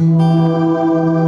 Música